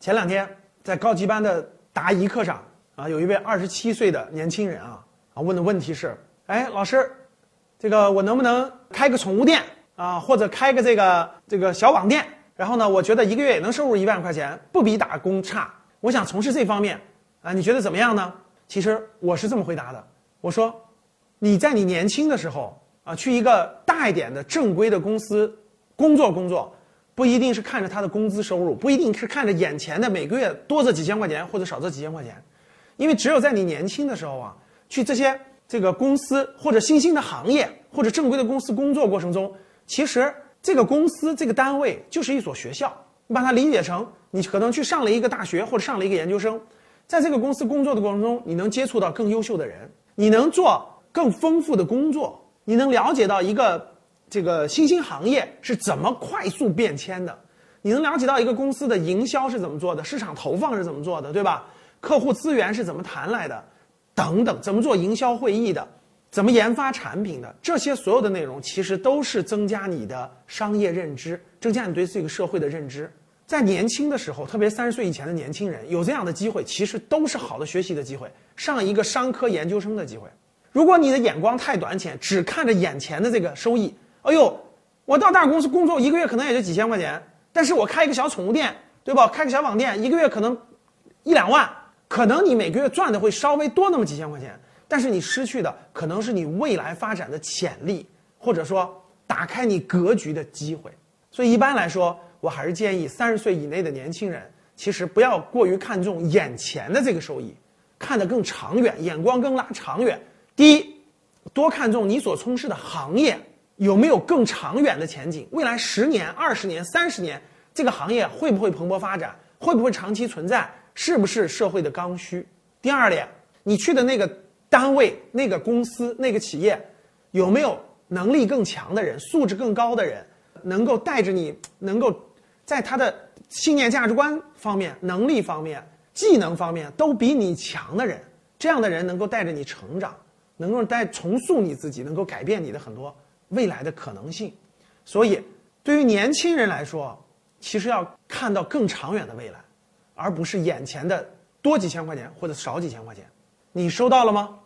前两天在高级班的答疑课上啊，有一位二十七岁的年轻人啊啊问的问题是：哎，老师，这个我能不能开个宠物店啊，或者开个这个这个小网店？然后呢，我觉得一个月也能收入一万块钱，不比打工差。我想从事这方面啊，你觉得怎么样呢？其实我是这么回答的，我说，你在你年轻的时候啊，去一个大一点的正规的公司工作工作。不一定是看着他的工资收入，不一定是看着眼前的每个月多这几千块钱或者少这几千块钱，因为只有在你年轻的时候啊，去这些这个公司或者新兴的行业或者正规的公司工作过程中，其实这个公司这个单位就是一所学校，你把它理解成你可能去上了一个大学或者上了一个研究生，在这个公司工作的过程中，你能接触到更优秀的人，你能做更丰富的工作，你能了解到一个。这个新兴行业是怎么快速变迁的？你能了解到一个公司的营销是怎么做的，市场投放是怎么做的，对吧？客户资源是怎么谈来的，等等，怎么做营销会议的，怎么研发产品的，这些所有的内容其实都是增加你的商业认知，增加你对这个社会的认知。在年轻的时候，特别三十岁以前的年轻人有这样的机会，其实都是好的学习的机会，上一个商科研究生的机会。如果你的眼光太短浅，只看着眼前的这个收益。哎呦，我到大公司工作一个月可能也就几千块钱，但是我开一个小宠物店，对吧？开个小网店，一个月可能一两万，可能你每个月赚的会稍微多那么几千块钱，但是你失去的可能是你未来发展的潜力，或者说打开你格局的机会。所以一般来说，我还是建议三十岁以内的年轻人，其实不要过于看重眼前的这个收益，看得更长远，眼光更拉长远。第一，多看重你所从事的行业。有没有更长远的前景？未来十年、二十年、三十年，这个行业会不会蓬勃发展？会不会长期存在？是不是社会的刚需？第二点，你去的那个单位、那个公司、那个企业，有没有能力更强的人、素质更高的人，能够带着你，能够在他的信念、价值观方面、能力方面、技能方面都比你强的人？这样的人能够带着你成长，能够带重塑你自己，能够改变你的很多。未来的可能性，所以对于年轻人来说，其实要看到更长远的未来，而不是眼前的多几千块钱或者少几千块钱。你收到了吗？